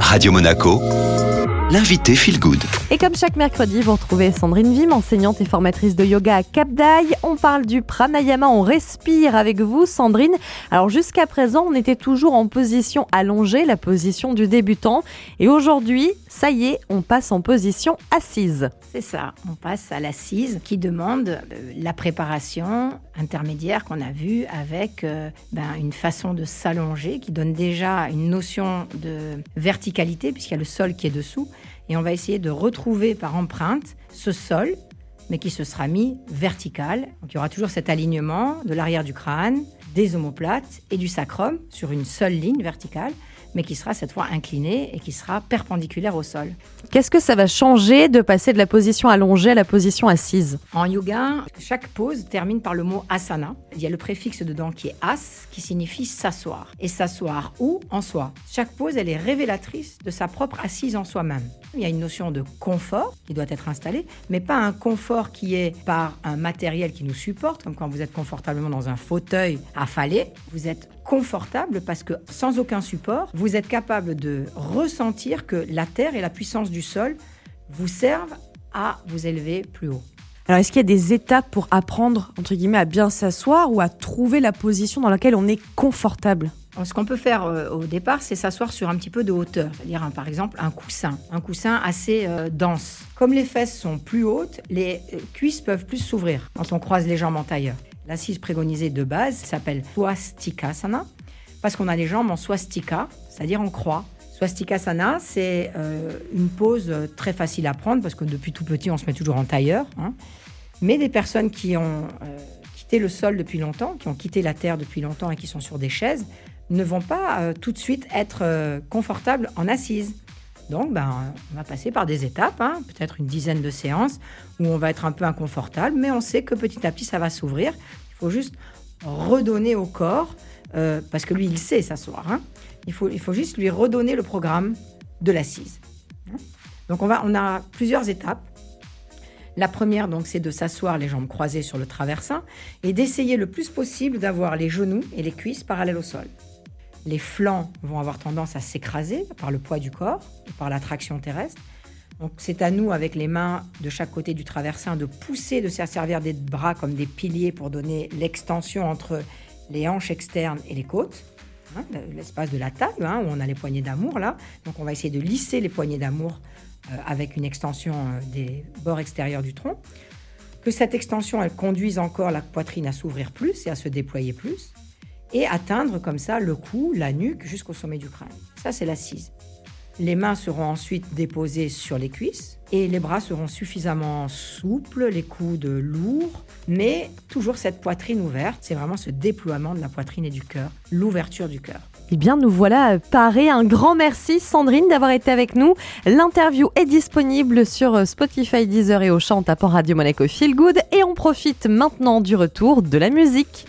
Radio Monaco, l'invité Feel Good. Et comme chaque mercredi, vous retrouvez Sandrine Vim, enseignante et formatrice de yoga à Cap d'Aille. On parle du pranayama, on respire avec vous, Sandrine. Alors jusqu'à présent, on était toujours en position allongée, la position du débutant. Et aujourd'hui, ça y est, on passe en position assise. C'est ça, on passe à l'assise qui demande euh, la préparation intermédiaire qu'on a vue avec euh, ben, une façon de s'allonger qui donne déjà une notion de verticalité puisqu'il y a le sol qui est dessous. Et on va essayer de retrouver par empreinte ce sol, mais qui se sera mis vertical. Donc il y aura toujours cet alignement de l'arrière du crâne, des omoplates et du sacrum sur une seule ligne verticale mais qui sera cette fois incliné et qui sera perpendiculaire au sol. Qu'est-ce que ça va changer de passer de la position allongée à la position assise? En yoga, chaque pose termine par le mot asana. Il y a le préfixe dedans qui est as, qui signifie s'asseoir. Et s'asseoir où En soi. Chaque pose, elle est révélatrice de sa propre assise en soi-même. Il y a une notion de confort qui doit être installée, mais pas un confort qui est par un matériel qui nous supporte, comme quand vous êtes confortablement dans un fauteuil affalé. Vous êtes confortable parce que sans aucun support, vous êtes capable de ressentir que la terre et la puissance du sol vous servent à vous élever plus haut. Alors, est-ce qu'il y a des étapes pour apprendre, entre guillemets, à bien s'asseoir ou à trouver la position dans laquelle on est confortable? Ce qu'on peut faire euh, au départ, c'est s'asseoir sur un petit peu de hauteur, c'est-à-dire par exemple un coussin, un coussin assez euh, dense. Comme les fesses sont plus hautes, les euh, cuisses peuvent plus s'ouvrir quand on croise les jambes en tailleur. L'assise prégonisée de base s'appelle Swastikasana parce qu'on a les jambes en swastika, c'est-à-dire en croix. Swastikasana, c'est euh, une pose très facile à prendre parce que depuis tout petit, on se met toujours en tailleur. Hein. Mais des personnes qui ont euh, quitté le sol depuis longtemps, qui ont quitté la terre depuis longtemps et qui sont sur des chaises, ne vont pas euh, tout de suite être confortables en assise. Donc, ben, on va passer par des étapes, hein, peut-être une dizaine de séances où on va être un peu inconfortable, mais on sait que petit à petit, ça va s'ouvrir. Il faut juste redonner au corps, euh, parce que lui, il sait s'asseoir. Hein. Il, faut, il faut juste lui redonner le programme de l'assise. Hein. Donc, on, va, on a plusieurs étapes. La première, donc, c'est de s'asseoir les jambes croisées sur le traversin et d'essayer le plus possible d'avoir les genoux et les cuisses parallèles au sol les flancs vont avoir tendance à s'écraser par le poids du corps par l'attraction terrestre. Donc c'est à nous, avec les mains de chaque côté du traversin, de pousser, de se servir des bras comme des piliers pour donner l'extension entre les hanches externes et les côtes, hein, l'espace de la table, hein, où on a les poignées d'amour là. Donc on va essayer de lisser les poignées d'amour euh, avec une extension euh, des bords extérieurs du tronc. Que cette extension, elle conduise encore la poitrine à s'ouvrir plus et à se déployer plus et atteindre comme ça le cou, la nuque jusqu'au sommet du crâne. Ça, c'est l'assise. Les mains seront ensuite déposées sur les cuisses et les bras seront suffisamment souples, les coudes lourds, mais toujours cette poitrine ouverte. C'est vraiment ce déploiement de la poitrine et du cœur, l'ouverture du cœur. Eh bien, nous voilà parés. Un grand merci, Sandrine, d'avoir été avec nous. L'interview est disponible sur Spotify, Deezer et au chant en tapant Radio Monaco Feel Good. Et on profite maintenant du retour de la musique.